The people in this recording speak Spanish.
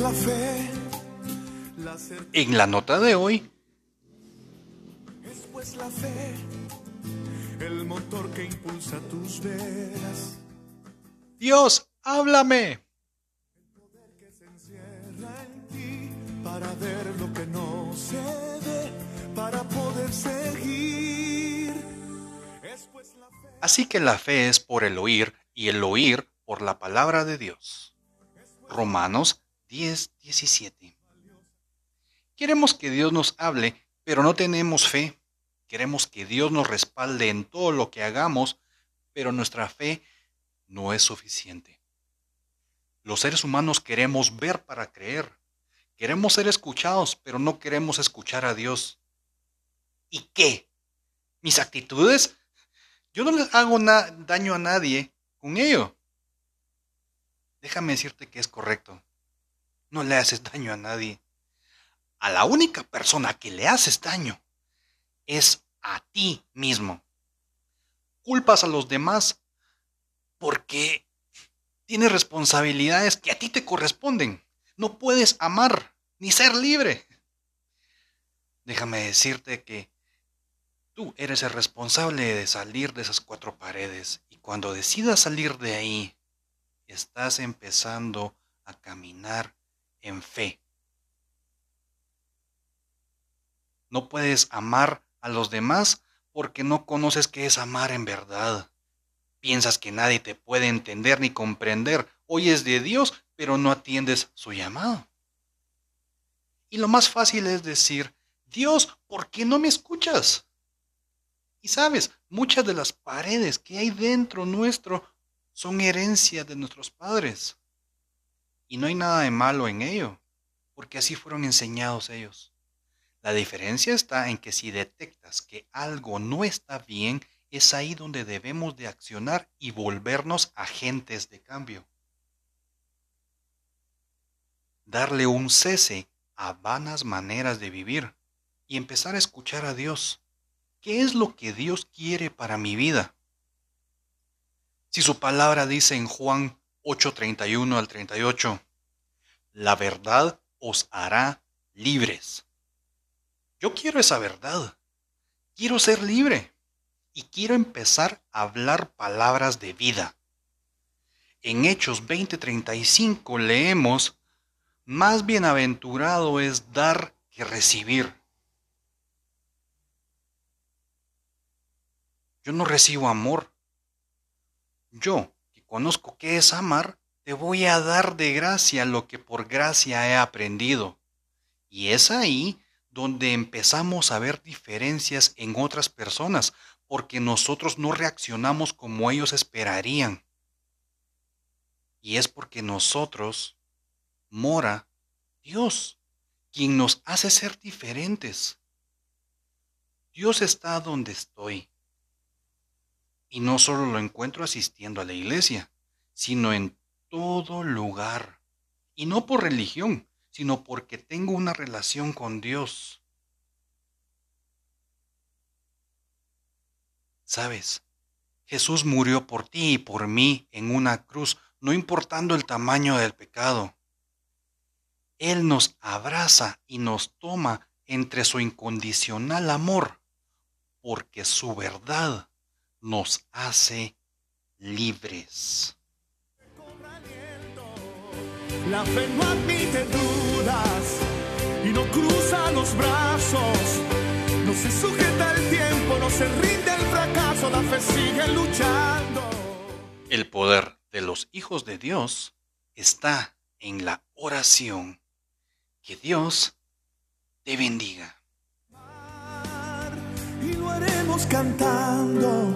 la fe. En la nota de hoy, la fe, el motor que impulsa tus veras. Dios, háblame. se encierra en ti para ver lo que no se ve, para poder seguir. La fe. Así que la fe es por el oír y el oír por la palabra de Dios. Romanos 10, 17. Queremos que Dios nos hable, pero no tenemos fe. Queremos que Dios nos respalde en todo lo que hagamos, pero nuestra fe no es suficiente. Los seres humanos queremos ver para creer. Queremos ser escuchados, pero no queremos escuchar a Dios. ¿Y qué? ¿Mis actitudes? Yo no les hago daño a nadie con ello. Déjame decirte que es correcto. No le haces daño a nadie. A la única persona que le haces daño es a ti mismo. Culpas a los demás porque tienes responsabilidades que a ti te corresponden. No puedes amar ni ser libre. Déjame decirte que tú eres el responsable de salir de esas cuatro paredes y cuando decidas salir de ahí, estás empezando a caminar en fe. No puedes amar a los demás porque no conoces qué es amar en verdad. Piensas que nadie te puede entender ni comprender. Oyes de Dios, pero no atiendes su llamado. Y lo más fácil es decir, Dios, ¿por qué no me escuchas? Y sabes, muchas de las paredes que hay dentro nuestro son herencia de nuestros padres. Y no hay nada de malo en ello, porque así fueron enseñados ellos. La diferencia está en que si detectas que algo no está bien, es ahí donde debemos de accionar y volvernos agentes de cambio. Darle un cese a vanas maneras de vivir y empezar a escuchar a Dios. ¿Qué es lo que Dios quiere para mi vida? Si su palabra dice en Juan 8:31 al 38, la verdad os hará libres. Yo quiero esa verdad. Quiero ser libre y quiero empezar a hablar palabras de vida. En Hechos 20:35 leemos, más bienaventurado es dar que recibir. Yo no recibo amor. Yo, conozco qué es amar, te voy a dar de gracia lo que por gracia he aprendido. Y es ahí donde empezamos a ver diferencias en otras personas, porque nosotros no reaccionamos como ellos esperarían. Y es porque nosotros mora Dios, quien nos hace ser diferentes. Dios está donde estoy. Y no solo lo encuentro asistiendo a la iglesia, sino en todo lugar. Y no por religión, sino porque tengo una relación con Dios. Sabes, Jesús murió por ti y por mí en una cruz, no importando el tamaño del pecado. Él nos abraza y nos toma entre su incondicional amor, porque su verdad nos hace libres. La fe no admite dudas y no cruza los brazos. No se sujeta el tiempo, no se rinde el fracaso, la fe sigue luchando. El poder de los hijos de Dios está en la oración. Que Dios te bendiga. Lo haremos cantando